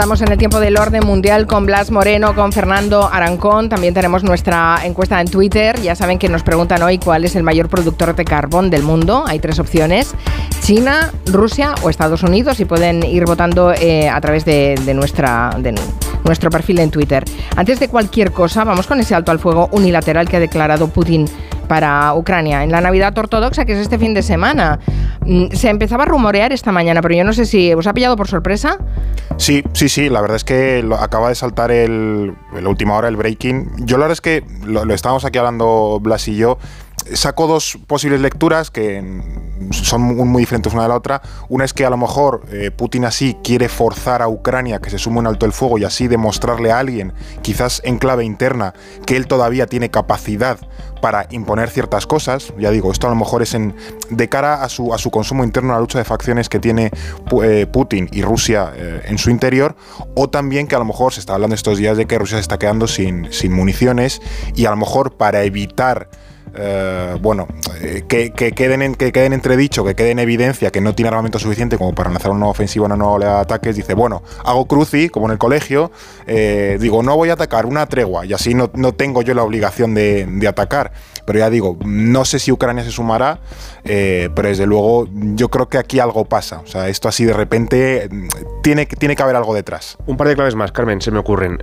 Estamos en el tiempo del orden mundial con Blas Moreno, con Fernando Arancón. También tenemos nuestra encuesta en Twitter. Ya saben que nos preguntan hoy cuál es el mayor productor de carbón del mundo. Hay tres opciones. China, Rusia o Estados Unidos y pueden ir votando eh, a través de, nuestra, de nuestro perfil en Twitter. Antes de cualquier cosa, vamos con ese alto al fuego unilateral que ha declarado Putin para Ucrania en la Navidad ortodoxa, que es este fin de semana. Mm, se empezaba a rumorear esta mañana, pero yo no sé si os ha pillado por sorpresa. Sí, sí, sí, la verdad es que acaba de saltar el, la última hora el breaking. Yo la verdad es que lo, lo estábamos aquí hablando Blas y yo saco dos posibles lecturas que son muy, diferentes una de la otra. Una es que a lo mejor eh, Putin así quiere forzar a Ucrania que se sume un alto el fuego y así demostrarle a alguien, quizás en clave interna, que él todavía tiene capacidad para imponer ciertas cosas. Ya digo, esto a lo mejor es en, de cara a su, a su consumo interno, a la lucha de facciones que tiene eh, Putin y Rusia eh, en su interior, o también que a lo mejor se está hablando estos días de que Rusia se está quedando sin, sin municiones y a lo mejor para evitar eh, bueno, eh, que, queden en, que queden entredicho, que quede en evidencia que no tiene armamento suficiente como para lanzar una ofensiva, una nueva oleada de ataques, dice, bueno, hago cruci, como en el colegio, eh, digo, no voy a atacar, una tregua, y así no, tengo yo la obligación de, de atacar. Pero ya digo, no sé si Ucrania se sumará, pero desde luego yo creo que aquí algo pasa. O sea, esto así de repente mm, tiene, tiene que haber algo detrás. Un par de claves más, Carmen, se me ocurren.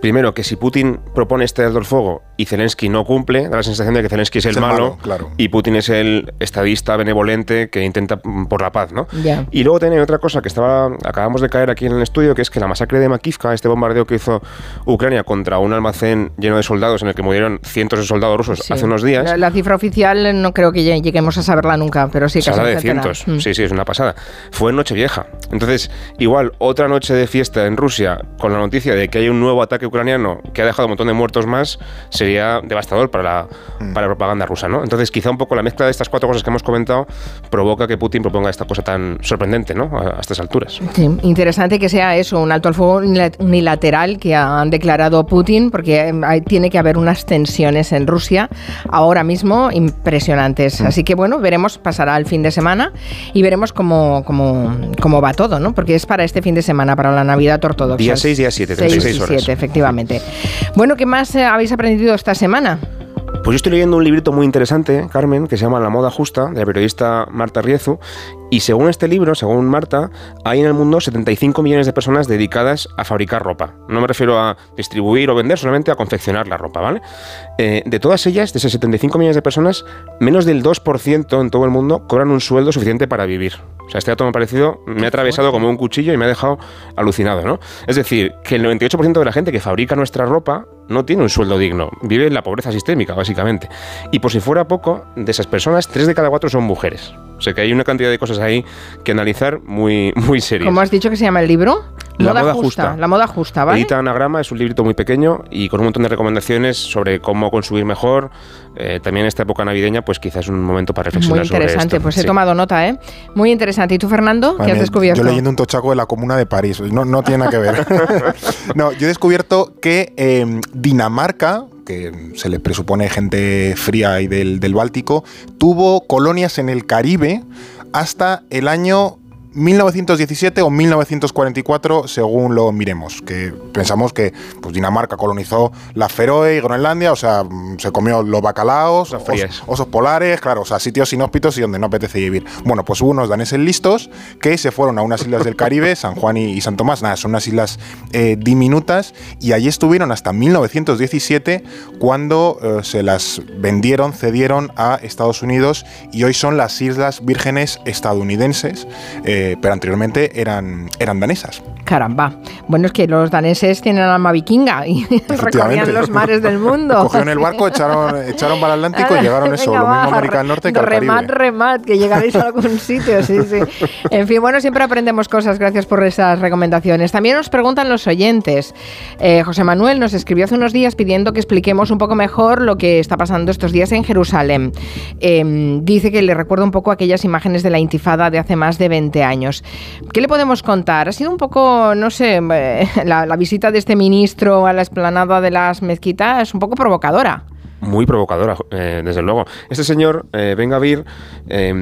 Primero, que si Putin propone este alto el fuego y Zelensky no cumple, da la sensación de que Zelensky es el, malo, y Putin es el estadista benevolente que intenta por la paz, ¿no? Y luego tiene otra cosa que estaba acabamos de caer aquí en el estudio, que es que la masacre de Makivka, este bombardeo que hizo Ucrania contra un almacén lleno de soldados en el que murieron cientos de soldados rusos hace unos días. La, cifra oficial no creo que lleguemos a saberla nunca, pero sí que de cientos. Mm. Sí, sí, es una pasada. Fue en Nochevieja. Entonces, igual, otra noche de fiesta en Rusia con la noticia de que hay un nuevo ataque ucraniano que ha dejado un montón de muertos más sería devastador para la, mm. para la propaganda rusa, ¿no? Entonces, quizá un poco la mezcla de estas cuatro cosas que hemos comentado provoca que Putin proponga esta cosa tan sorprendente, ¿no? A, estas alturas. Sí, interesante que sea eso, un alto al fuego unilateral que han declarado Putin, porque tiene que haber unas tensiones en Rusia ahora mismo impresionantes. Mm. Así que bueno, veremos, pasará el fin de semana y veremos cómo, cómo, cómo va todo, ¿no? Porque es para este fin de semana, para la Navidad ortodoxa. Día 6, día 7, 36 horas. 7, efectivamente. Bueno, ¿qué más eh, habéis aprendido esta semana? Pues yo estoy leyendo un librito muy interesante, Carmen, que se llama La moda justa, de la periodista Marta Riezu, y según este libro, según Marta, hay en el mundo 75 millones de personas dedicadas a fabricar ropa. No me refiero a distribuir o vender, solamente a confeccionar la ropa, ¿vale? Eh, de todas ellas, de esos 75 millones de personas, menos del 2% en todo el mundo cobran un sueldo suficiente para vivir. O sea, este dato me ha parecido, me ha atravesado como un cuchillo y me ha dejado alucinado, ¿no? Es decir, que el 98% de la gente que fabrica nuestra ropa no tiene un sueldo digno, vive en la pobreza sistémica, básicamente. Y por si fuera poco, de esas personas, 3 de cada 4 son mujeres. O sea que hay una cantidad de cosas ahí que analizar muy, muy serias. ¿Cómo has dicho que se llama el libro? La moda, justa, La moda justa, ¿vale? Edita Anagrama es un librito muy pequeño y con un montón de recomendaciones sobre cómo consumir mejor. Eh, también en esta época navideña, pues quizás es un momento para reflexionar Muy interesante, pues he tomado nota, ¿eh? Muy interesante. ¿Y tú, Fernando? ¿Qué has descubierto? Yo leyendo un tochaco de la Comuna de París. No, no tiene nada que ver. no, yo he descubierto que eh, Dinamarca, que se le presupone gente fría y del, del Báltico, tuvo colonias en el Caribe hasta el año 1917 o 1944, según lo miremos, que pensamos que pues, Dinamarca colonizó la Feroe y Groenlandia, o sea, se comió los bacalaos, osos polares, claro, o sea, sitios inhóspitos y donde no apetece vivir. Bueno, pues hubo unos daneses listos que se fueron a unas islas del Caribe, San Juan y, San Tomás, nada, son unas islas eh, diminutas, y allí estuvieron hasta 1917 cuando eh, se las vendieron, cedieron a Estados Unidos y hoy son las Islas Vírgenes estadounidenses. Eh, pero anteriormente eran, eran danesas. Caramba. Bueno, es que los daneses tienen alma vikinga y recorrían los mares del mundo. Cogieron el barco, echaron, echaron para el Atlántico y llegaron eso, lo mismo América del Norte que al Caribe. Remat, remat, que llegaréis a algún sitio, sí, sí. En fin, bueno, siempre aprendemos cosas, gracias por esas recomendaciones. También nos preguntan los oyentes. Eh, José Manuel nos escribió hace unos días pidiendo que expliquemos un poco mejor lo que está pasando estos días en Jerusalén. Em, dice que le recuerda un poco aquellas imágenes de la intifada de hace más de 20 años. ¿Qué le podemos contar? Ha sido un poco, no sé, eh, la, visita de este ministro a la explanada de las mezquitas un poco provocadora. muy provocadora, eh, desde luego. Este señor, eh, Ben Gavir, eh,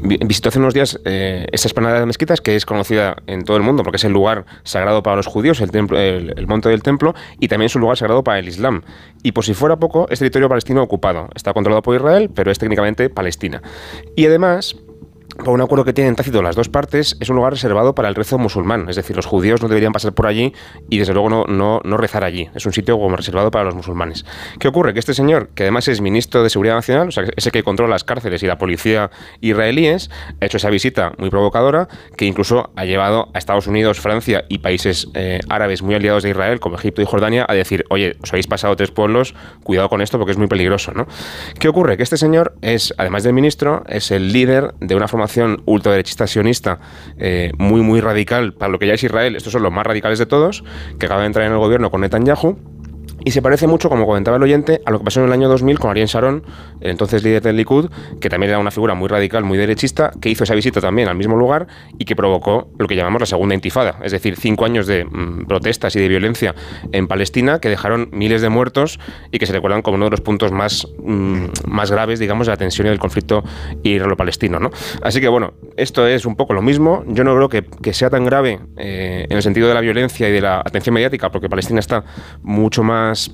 visitó hace unos días esta esplanada de mezquitas, que es conocida en todo el mundo porque es el lugar sagrado para los judíos, el, templo, el, monte del templo, y también es un lugar sagrado para el Islam. Y por si fuera poco, es territorio palestino ocupado. Está controlado por Israel, pero es técnicamente Palestina. Y además, por un acuerdo que tienen tácito las dos partes, es un lugar reservado para el rezo musulmán. Es decir, los judíos no deberían pasar por allí y desde luego no, no, rezar allí. Es un sitio como reservado para los musulmanes. ¿Qué ocurre? Que este señor, que además es ministro de Seguridad Nacional, o sea, ese que controla las cárceles y la policía israelíes, ha hecho esa visita muy provocadora que incluso ha llevado a Estados Unidos, Francia y países eh, árabes muy aliados de Israel, como Egipto y Jordania, a decir, oye, os habéis pasado tres pueblos, cuidado con esto porque es muy peligroso. ¿no? ¿Qué ocurre? Que este señor es, además del ministro, es el líder de una formación ultraderechista sionista eh, muy, muy radical para lo que ya es Israel. Estos son los más radicales de todos, que acaba de entrar en el gobierno con Netanyahu y se parece mucho, como comentaba el oyente, a lo que pasó en el año 2000 con Ariel Sharon, el entonces líder del Likud, que también era una figura muy radical, muy derechista, que hizo esa visita también al mismo lugar y que provocó lo que llamamos la segunda intifada, es decir, cinco años de mm, protestas y de violencia en Palestina que dejaron miles de muertos y que se recuerdan como uno de los puntos más, mm, más graves, digamos, de la tensión y del conflicto israelo-palestino. ¿no? Así que bueno, esto es un poco lo mismo. Yo no creo que, que sea tan grave eh, en el sentido de la violencia y de la atención mediática, porque Palestina está mucho más más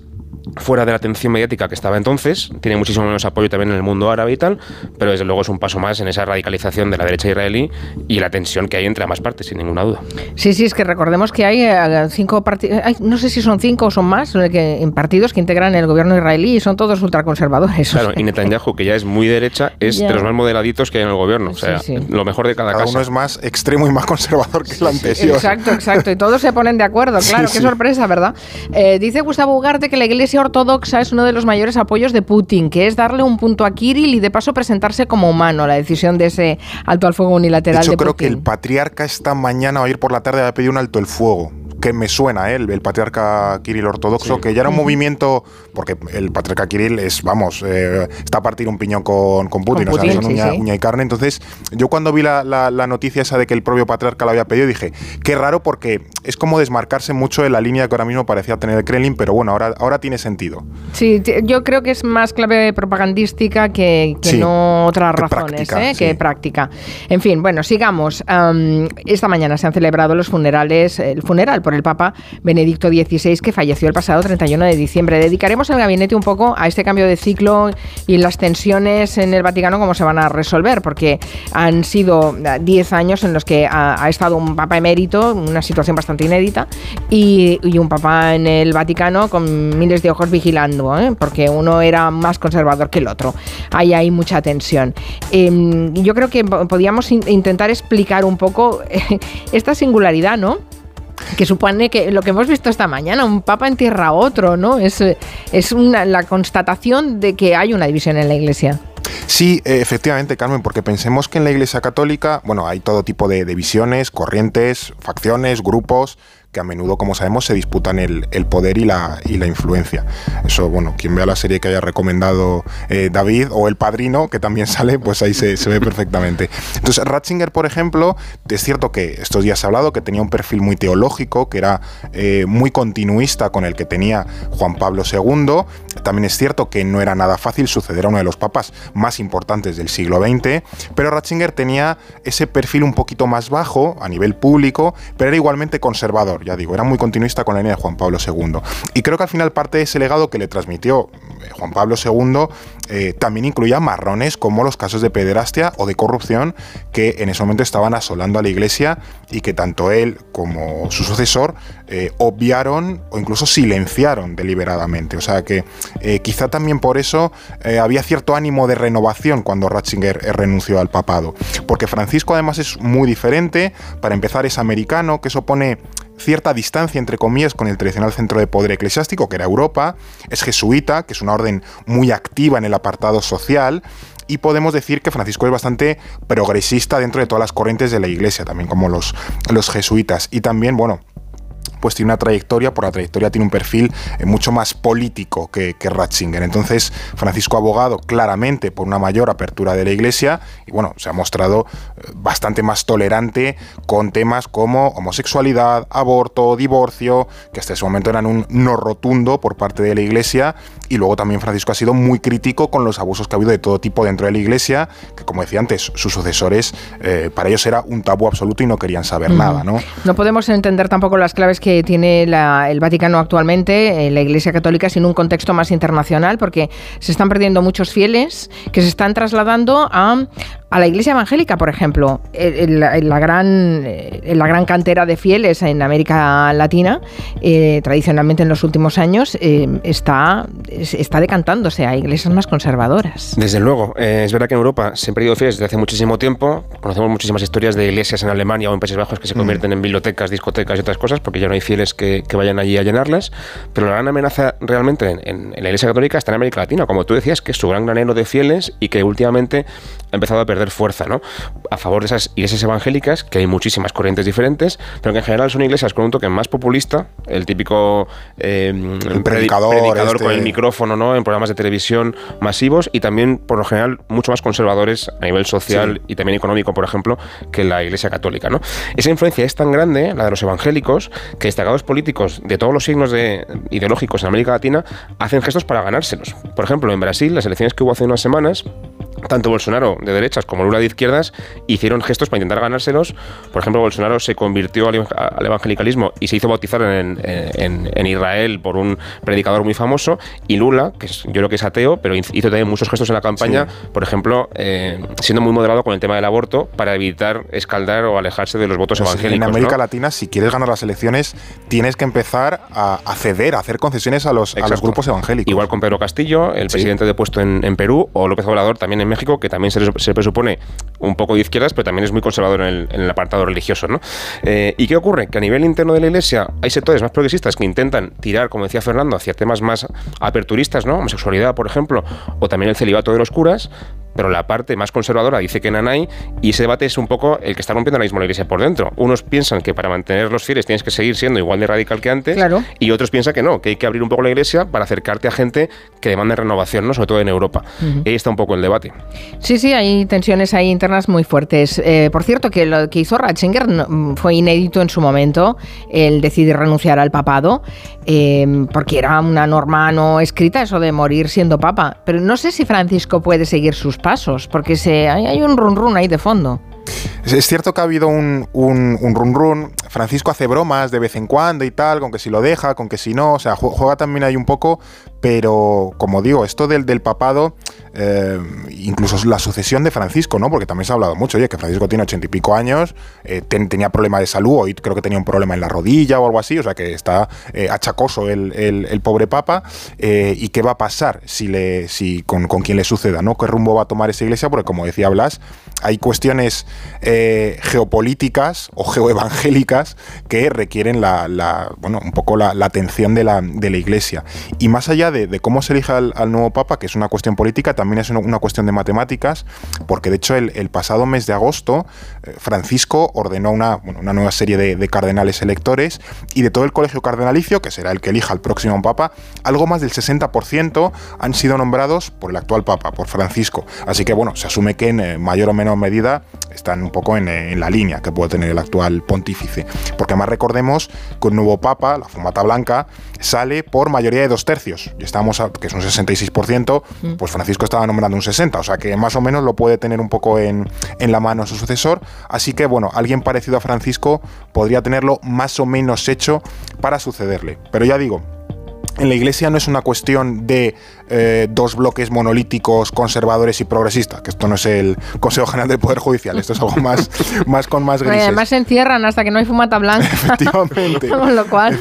fuera de la atención mediática que estaba entonces, tiene muchísimo menos apoyo también en el mundo árabe y tal, pero desde luego es un paso más en esa radicalización de la derecha israelí y la tensión que hay entre ambas partes, sin ninguna duda. Sí, sí, es que recordemos que hay eh, cinco partidos, no sé si son cinco o son más, en partidos que integran el gobierno israelí y son todos ultraconservadores. Claro, y Netanyahu, que ya es muy derecha, es de los más modeladitos que hay en el gobierno, o sea, lo mejor de cada, cada casa. uno es más extremo y más conservador que el anterior. Exacto, exacto, y todos se ponen de acuerdo, claro, qué sorpresa, ¿verdad? Eh, dice Gustavo Ugarte que la iglesia ortodoxa es uno de los mayores apoyos de Putin, que es darle un punto a Kirill y de paso presentarse como humano, la decisión de ese alto al fuego unilateral. De hecho, creo que el patriarca esta mañana o ayer por la tarde ha pedido un alto el fuego que me suena él, el patriarca Kirill ortodoxo, sí. que ya era un movimiento, porque el patriarca Kirill es, vamos, eh, está a partir un piñón con, con Putin, con Putin o sea, son sí, uña, sí. uña, y carne. Entonces, yo cuando vi la, la, la, noticia esa de que el propio patriarca lo había pedido, dije, qué raro, porque es como desmarcarse mucho de la línea que ahora mismo parecía tener el Kremlin, pero bueno, ahora, ahora tiene sentido. Sí, yo creo que es más clave propagandística que, que no otras que razones, práctica, ¿eh? que práctica. En fin, bueno, sigamos. Um, esta mañana se han celebrado los funerales, el funeral por el Papa Benedicto XVI, que falleció el pasado 31 de diciembre. Dedicaremos el gabinete un poco a este cambio de ciclo y las tensiones en el Vaticano, cómo se van a resolver, porque han sido 10 años en los que ha, estado un Papa emérito, una situación bastante inédita, y, un Papa en el Vaticano con miles de ojos vigilando, ¿eh? porque uno era más conservador que el otro. Ahí hay mucha tensión. Eh, yo creo que podíamos in intentar explicar un poco esta singularidad, ¿no? Que supone que lo que hemos visto esta mañana, un papa entierra a otro, ¿no? Es, es una, la constatación de que hay una división en la iglesia. Sí, efectivamente, Carmen, porque pensemos que en la Iglesia Católica, bueno, hay todo tipo de, de visiones, corrientes, facciones, grupos, que a menudo, como sabemos, se disputan el, el, poder y la, y la influencia. Eso, bueno, quien vea la serie que haya recomendado eh, David o El Padrino, que también sale, pues ahí se, se, ve perfectamente. Entonces, Ratzinger, por ejemplo, es cierto que estos días se ha hablado que tenía un perfil muy teológico, que era eh, muy continuista con el que tenía Juan Pablo II. También es cierto que no era nada fácil suceder a uno de los papas más importantes del siglo XX, pero Ratzinger tenía ese perfil un poquito más bajo a nivel público, pero era igualmente conservador ya digo, era muy continuista con la línea de Juan Pablo II. Y creo que al final parte de ese legado que le transmitió eh, Juan Pablo II eh, también incluía marrones como los casos de pederastia o de corrupción que en ese momento estaban asolando a la iglesia y que tanto él como su sucesor eh, obviaron o incluso silenciaron deliberadamente. O sea que eh, quizá también por eso había cierto ánimo de renovación cuando Ratzinger renunció al papado. Porque Francisco además es muy diferente, para empezar es americano, que eso pone cierta distancia, entre comillas, con el tradicional centro de poder eclesiástico, que era Europa, es jesuita, que es una orden muy activa en el apartado social, y podemos decir que Francisco es bastante progresista dentro de todas las corrientes de la iglesia, también como los, los jesuitas. Y también, bueno, pues tiene una trayectoria, por la trayectoria tiene un perfil eh, mucho más político que, que Ratzinger. Entonces, Francisco ha abogado claramente por una mayor apertura de la Iglesia y bueno, se ha mostrado eh, bastante más tolerante con temas como homosexualidad, aborto, divorcio, que hasta ese momento eran un no rotundo por parte de la Iglesia y luego también Francisco ha sido muy crítico con los abusos que ha habido de todo tipo dentro de la Iglesia, que como decía antes, sus sucesores, eh, para ellos era un tabú absoluto y no querían saber nada. ¿no? no podemos entender tampoco las claves que tiene el Vaticano actualmente, eh, la Iglesia Católica, sin un contexto más internacional, porque se están perdiendo muchos fieles que se están trasladando a, a la iglesia evangélica, por ejemplo, en la, gran, la gran cantera de fieles en América Latina, eh, tradicionalmente en los últimos años, eh, está, está decantándose a iglesias más conservadoras. Desde luego. Eh, es verdad que en Europa se han perdido fieles desde hace muchísimo tiempo. Conocemos muchísimas historias de iglesias en Alemania o en Países Bajos que se mm. convierten en bibliotecas, discotecas y otras cosas porque ya no hay fieles que, vayan allí a llenarlas. Pero la gran amenaza realmente en, en, la iglesia católica está en América Latina, como tú decías, que es su gran granero de fieles y que últimamente ha empezado a perder fuerza, ¿no? A favor de esas iglesias evangélicas, que hay muchísimas corrientes diferentes, pero que en general son iglesias con un toque más populista, el típico eh, predicador, con el este. micrófono, ¿no? En programas de televisión masivos y también, por lo general, mucho más conservadores a nivel social y también económico, por ejemplo, que la iglesia católica, ¿no? Esa influencia es tan grande, la de los evangélicos, que destacados políticos de todos los signos de, ideológicos en América Latina hacen gestos para ganárselos. Por ejemplo, en Brasil, las elecciones que hubo hace unas semanas, tanto Bolsonaro de derechas como Lula de izquierdas hicieron gestos para intentar ganárselos. Por ejemplo, Bolsonaro se convirtió al, evangelicalismo y se hizo bautizar en, en, Israel por un predicador muy famoso. Y Lula, que yo creo que es ateo, pero hizo también muchos gestos en la campaña, por ejemplo, eh, siendo muy moderado con el tema del aborto para evitar escaldar o alejarse de los votos pues evangélicos. En América Latina, si quieres ganar las elecciones, tienes que empezar a, ceder, a hacer concesiones a los, a los grupos evangélicos. Igual con Pedro Castillo, el presidente depuesto en, Perú, o López Obrador también en México, que también se, presupone un poco de izquierdas, pero también es muy conservador en el, apartado religioso. ¿no? Eh, ¿Y qué ocurre? Que a nivel interno de la Iglesia hay sectores más progresistas que intentan tirar, como decía Fernando, hacia temas más aperturistas, ¿no? homosexualidad, por ejemplo, o también el celibato de los curas, pero la parte más conservadora dice que nanay y ese debate es un poco el que está rompiendo ahora mismo la iglesia por dentro. Unos piensan que para mantener los fieles tienes que seguir siendo igual de radical que antes y otros piensan que no, que hay que abrir un poco la iglesia para acercarte a gente que demanda renovación, ¿no? sobre todo en Europa. Ahí está un poco el debate. Sí, sí, hay tensiones ahí internas muy fuertes. Eh, por cierto, que lo que hizo Ratzinger fue inédito en su momento, el decidir renunciar al papado, eh, porque era una norma no escrita eso de morir siendo papa. Pero no sé si Francisco puede seguir sus pasos, porque se, hay, un run run ahí de fondo. Es cierto que ha habido un, un, un, run run. Francisco hace bromas de vez en cuando y tal, con que si lo deja, con que si no. O sea, juega también ahí un poco, pero como digo, esto del, del papado, eh, incluso la sucesión de Francisco, ¿no? Porque también se ha hablado mucho, oye, que Francisco tiene ochenta y pico años, eh, tenía problemas de salud, hoy creo que tenía un problema en la rodilla o algo así, o sea que está eh, achacoso el, el, pobre papa. ¿Y qué va a pasar si le, si con, con quien le suceda, ¿no? ¿Qué rumbo va a tomar esa iglesia? Porque como decía Blas, hay cuestiones geopolíticas o geoevangélicas que requieren la, bueno, un poco la, atención de la, de la iglesia. Y más allá de, cómo se elija al, nuevo Papa, que es una cuestión política, también es una, cuestión de matemáticas, porque de hecho el, pasado mes de agosto eh, Francisco ordenó una, una nueva serie de, cardenales electores y de todo el colegio cardenalicio, que será el que elija al próximo Papa, algo más del 60% han sido nombrados por el actual Papa, por Francisco. Así que bueno, se asume que en eh, mayor o menor medida están un poco en, eh, en, la línea que puede tener el actual pontífice. Porque además recordemos que un nuevo Papa, la fumata blanca, sale por mayoría de dos tercios y estamos, a, que es un 66%, mm. pues Francisco estaba nombrando un 60%, o sea que más o menos lo puede tener un poco en, en la mano su sucesor. Así que bueno, alguien parecido a Francisco podría tenerlo más o menos hecho para sucederle. Pero ya digo, en la iglesia no es una cuestión de eh, dos bloques monolíticos conservadores y progresistas, que esto no es el Consejo General del Poder Judicial, esto es algo más, más con más grises. además se encierran hasta que no hay fumata blanca. Efectivamente. con lo cual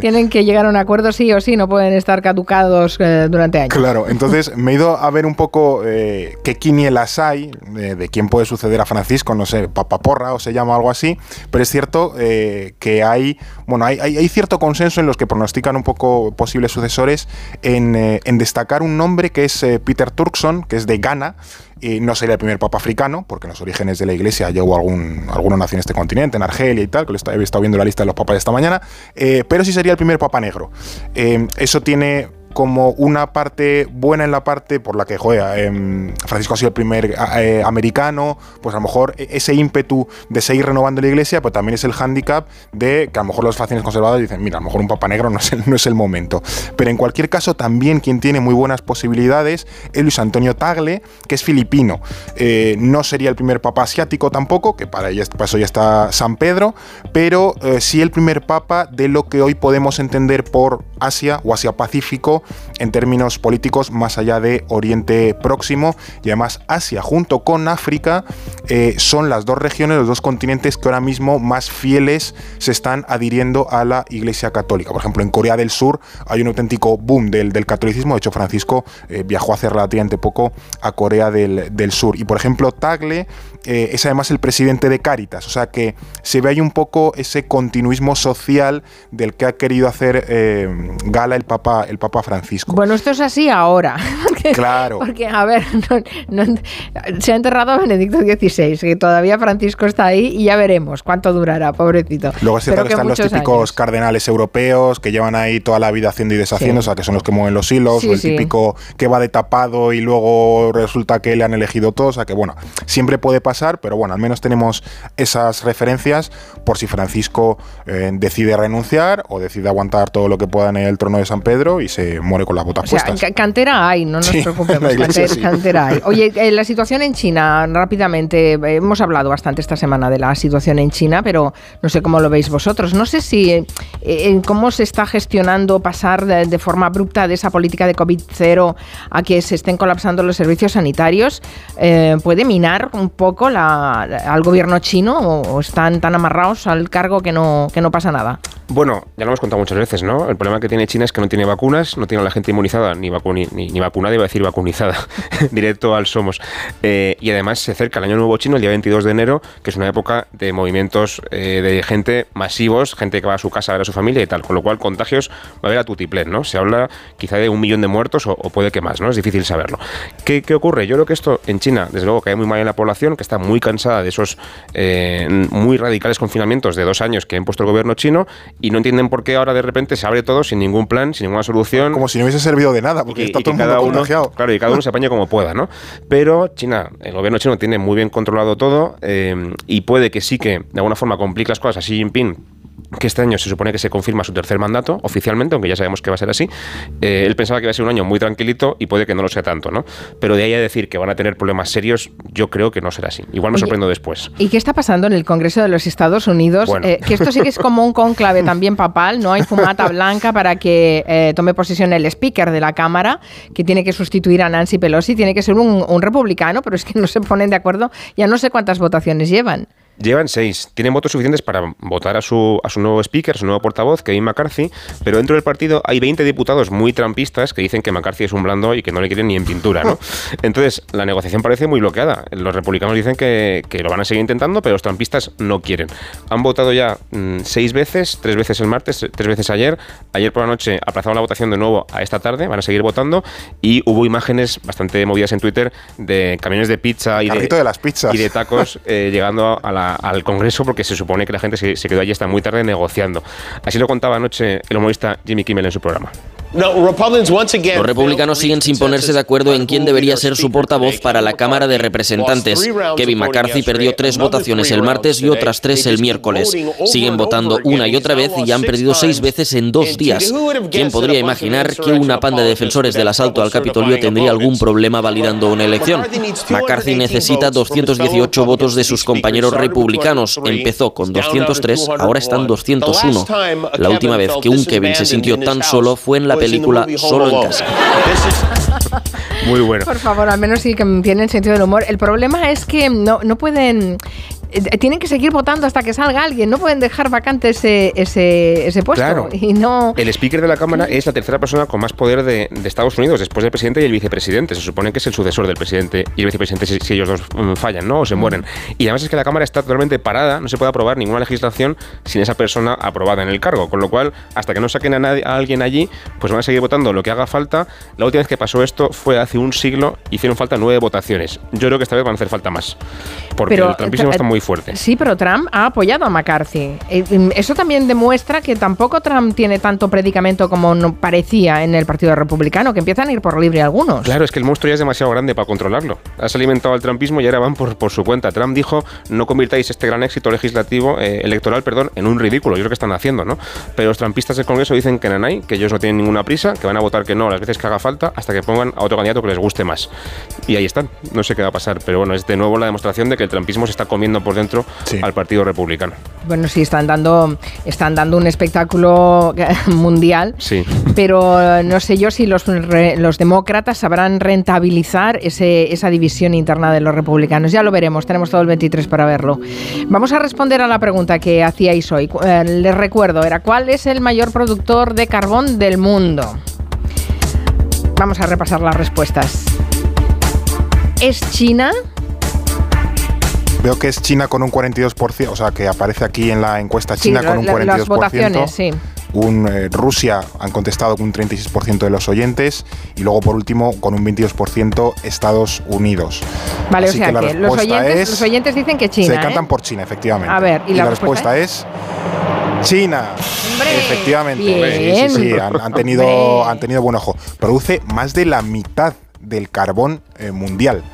tienen que llegar a un acuerdo sí o sí, no pueden estar caducados eh, durante años. Claro, entonces me he ido a ver un poco eh, qué quinielas hay de, quién puede suceder a Francisco, no sé, papaporra o se llama algo así, pero es cierto que hay, bueno, hay, hay, cierto consenso en los que pronostican un poco posibles sucesores en, eh, destacar un nombre que es eh, Peter Turkson, que es de Ghana, y no sería el primer papa africano, porque en los orígenes de la iglesia hubo algún, alguna nación en este continente, en Argelia y tal, que lo he estado viendo la lista de los papas esta mañana, pero sí sería el primer papa negro. eso tiene como una parte buena en la parte por la que, joder, em, Francisco ha sido el primer eh, americano, pues a lo mejor e-, ese ímpetu de seguir renovando la iglesia, pues también es el hándicap de que a lo mejor los facciones conservadores dicen, mira, a lo mejor un papa negro no es, el, momento. Pero en cualquier caso, también quien tiene muy buenas posibilidades es Luis Antonio Tagle, que es filipino. Eh, no sería el primer papa asiático tampoco, que para, eso ya está San Pedro, pero eh, sí el primer papa de lo que hoy podemos entender por Asia o Asia-Pacífico en términos políticos más allá de Oriente Próximo y además Asia junto con África eh, son las dos regiones, los dos continentes que ahora mismo más fieles se están adhiriendo a la Iglesia Católica. Por ejemplo, en Corea del Sur hay un auténtico boom del, del catolicismo. De hecho, Francisco eh, viajó hace relativamente poco a Corea del, del Sur. Y por ejemplo, Tagle eh, es además el presidente de Cáritas. O sea que se ve ahí un poco ese continuismo social del que ha querido hacer gala el Papa, el Papa Francisco. Bueno, esto es así ahora. claro. Porque, a ver, se ha enterrado a Benedicto XVI, que todavía Francisco está ahí y ya veremos cuánto durará, pobrecito. Luego es cierto que, están los típicos cardenales europeos que llevan ahí toda la vida haciendo y deshaciendo, o sea, que son los que mueven los hilos, o el típico que va de tapado y luego resulta que le han elegido todos, o sea, que bueno, siempre puede pasar, pero bueno, al menos tenemos esas referencias por si Francisco eh, decide renunciar o decide aguantar todo lo que pueda en el trono de San Pedro y se muere con las botas o sea, Cantera hay, no nos preocupemos. cantera, hay. Oye, eh, la situación en China, rápidamente, eh, hemos hablado bastante esta semana de la situación en China, pero no sé cómo lo veis vosotros. No sé si eh, cómo se está gestionando pasar de, forma abrupta de esa política de COVID-0 a que se estén colapsando los servicios sanitarios. ¿Puede minar un poco la, al gobierno chino o, están tan amarrados al cargo que no, que no pasa nada? Bueno, ya lo hemos contado muchas veces, ¿no? El problema que tiene China es que no tiene vacunas, no tiene a la gente inmunizada, ni, ni, vacunada, iba a decir vacunizada, directo al Somos. Eh, y además se acerca el Año Nuevo Chino, el día 22 de enero, que es una época de movimientos eh, de gente masivos, gente que va a su casa a ver a su familia y tal, con lo cual contagios va a haber a tutiplén, ¿no? Se habla quizá de un millón de muertos o, puede que más, ¿no? Es difícil saberlo. ¿Qué, ¿Qué, ocurre? Yo creo que esto en China, desde luego, cae muy mal en la población, que está muy cansada de esos eh, muy radicales confinamientos de dos años que ha impuesto el gobierno chino y no entienden por qué ahora de repente se abre todo sin ningún plan, sin ninguna solución. Como si no hubiese servido de nada, porque está todo el mundo contagiado. Claro, y cada uno se apaña como pueda, ¿no? Pero China, el gobierno chino tiene muy bien controlado todo eh, y puede que sí que de alguna forma complique las cosas a Xi Jinping que este año se supone que se confirma su tercer mandato oficialmente, aunque ya sabemos que va a ser así. Eh, él pensaba que iba a ser un año muy tranquilito y puede que no lo sea tanto, ¿no? Pero de ahí a decir que van a tener problemas serios, yo creo que no será así. Igual me sorprendo después. ¿Y qué está pasando en el Congreso de los Estados Unidos? Eh, que esto sí que es como un conclave también papal, no hay fumata blanca para que eh, tome posesión el speaker de la Cámara, que tiene que sustituir a Nancy Pelosi, tiene que ser un republicano, pero es que no se ponen de acuerdo, ya no sé cuántas votaciones llevan. Llevan seis. Tienen votos suficientes para votar a su, a su nuevo speaker, a su nuevo portavoz, Kevin McCarthy, pero dentro del partido hay 20 diputados muy trampistas que dicen que McCarthy es un blando y que no le quieren ni en pintura, ¿no? Entonces, la negociación parece muy bloqueada. Los republicanos dicen que, lo van a seguir intentando, pero los trampistas no quieren. Han votado ya mm, seis veces, tres veces el martes, tres veces ayer. Ayer por la noche aplazaron la votación de nuevo a esta tarde, van a seguir votando y hubo imágenes bastante movidas en Twitter de camiones de pizza y de, las pizzas. y de tacos eh, llegando a la al Congreso porque se supone que la gente se, se quedó allí hasta muy tarde negociando. Así lo contaba anoche el humorista Jimmy Kimmel en su programa. Los republicanos siguen sin ponerse de acuerdo en quién debería ser su portavoz para la Cámara de Representantes. Kevin McCarthy perdió tres votaciones el martes y otras tres el miércoles. Siguen votando una y otra vez y han perdido seis veces en dos días. ¿Quién podría imaginar que una panda de defensores del asalto al Capitolio tendría algún problema validando una elección? McCarthy necesita 218 votos de sus compañeros republicanos. Empezó con 203, ahora están 201. La última vez que un Kevin se sintió tan solo fue en la película Solo en casa. Muy bueno. Por favor, al menos sí que tienen sentido del humor. El problema es que no, no pueden tienen que seguir votando hasta que salga alguien. No pueden dejar vacante ese, ese, ese puesto. Claro. Y no... El speaker de la Cámara es la tercera persona con más poder de, Estados Unidos, después del presidente y el vicepresidente. Se supone que es el sucesor del presidente y el vicepresidente si, ellos dos mm, fallan, ¿no? O se mueren. Y además es que la Cámara está totalmente parada, no se puede aprobar ninguna legislación sin esa persona aprobada en el cargo. Con lo cual, hasta que no saquen a, nadie, a alguien allí, pues van a seguir votando lo que haga falta. La última vez que pasó esto fue hace un siglo, hicieron falta nueve votaciones. Yo creo que esta vez van a hacer falta más. Porque el trumpismo está muy fuerte. Sí, pero Trump ha apoyado a McCarthy. Eh, eso también demuestra que tampoco Trump tiene tanto predicamento como parecía en el Partido Republicano, que empiezan a ir por libre algunos. Claro, es que el monstruo ya es demasiado grande para controlarlo. Has alimentado al trumpismo y ahora van por, por su cuenta. Trump dijo, no convirtáis este gran éxito legislativo, eh, electoral, perdón, en un ridículo. Yo creo que están haciendo, ¿no? Pero los trumpistas del Congreso dicen que nanay, que ellos no tienen ninguna prisa, que van a votar que no las veces que haga falta, hasta que pongan a otro candidato que les guste más. Y ahí están. No sé qué va a pasar, pero bueno, es de nuevo la demostración de que el trumpismo se está comiendo por dentro al Partido Republicano. Bueno, sí, están dando, están dando un espectáculo mundial. Sí. Pero no sé yo si los, los demócratas sabrán rentabilizar ese, esa división interna de los republicanos. Ya lo veremos, tenemos todo el 23 para verlo. Vamos a responder a la pregunta que hacíais hoy. Eh, les recuerdo, era ¿cuál es el mayor productor de carbón del mundo? Vamos a repasar las respuestas. ¿Es China? Veo que es China con un 42%, o sea, que aparece aquí en la encuesta China con un 42%. Las votaciones, sí. Un, eh, Rusia han contestado con un 36% de los oyentes y luego por último con un 22% Estados Unidos. Vale, o sea que, los, oyentes, dicen que China. Se cantan ¿eh? por China, efectivamente. A ver, y, la, respuesta, es China. Efectivamente. Sí, sí, han, tenido, han tenido buen ojo. Produce más de la mitad del carbón eh, mundial.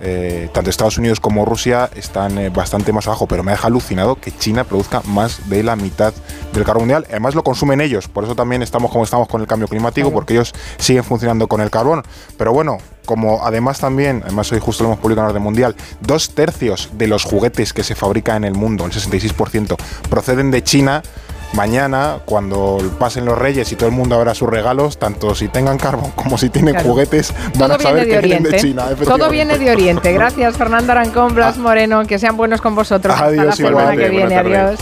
Eh, tanto Estados Unidos como Rusia están eh, bastante más abajo, pero me deja alucinado que China produzca más de la mitad del carbón mundial. Además lo consumen ellos, por eso también estamos como estamos con el cambio climático, porque ellos siguen funcionando con el carbón. Pero bueno, como además también, además hoy justo lo hemos publicado en Orden Mundial, dos tercios de los juguetes que se fabrican en el mundo, el 66%, proceden de China mañana, cuando pasen los reyes y todo el mundo abra sus regalos, tanto si tengan carbón como si tienen juguetes, van a saber que vienen de China. Todo viene de Oriente. Gracias, Fernando Arancón, Blas ah. Moreno. Que sean buenos con vosotros. Adiós, Hasta la semana que viene. Adiós.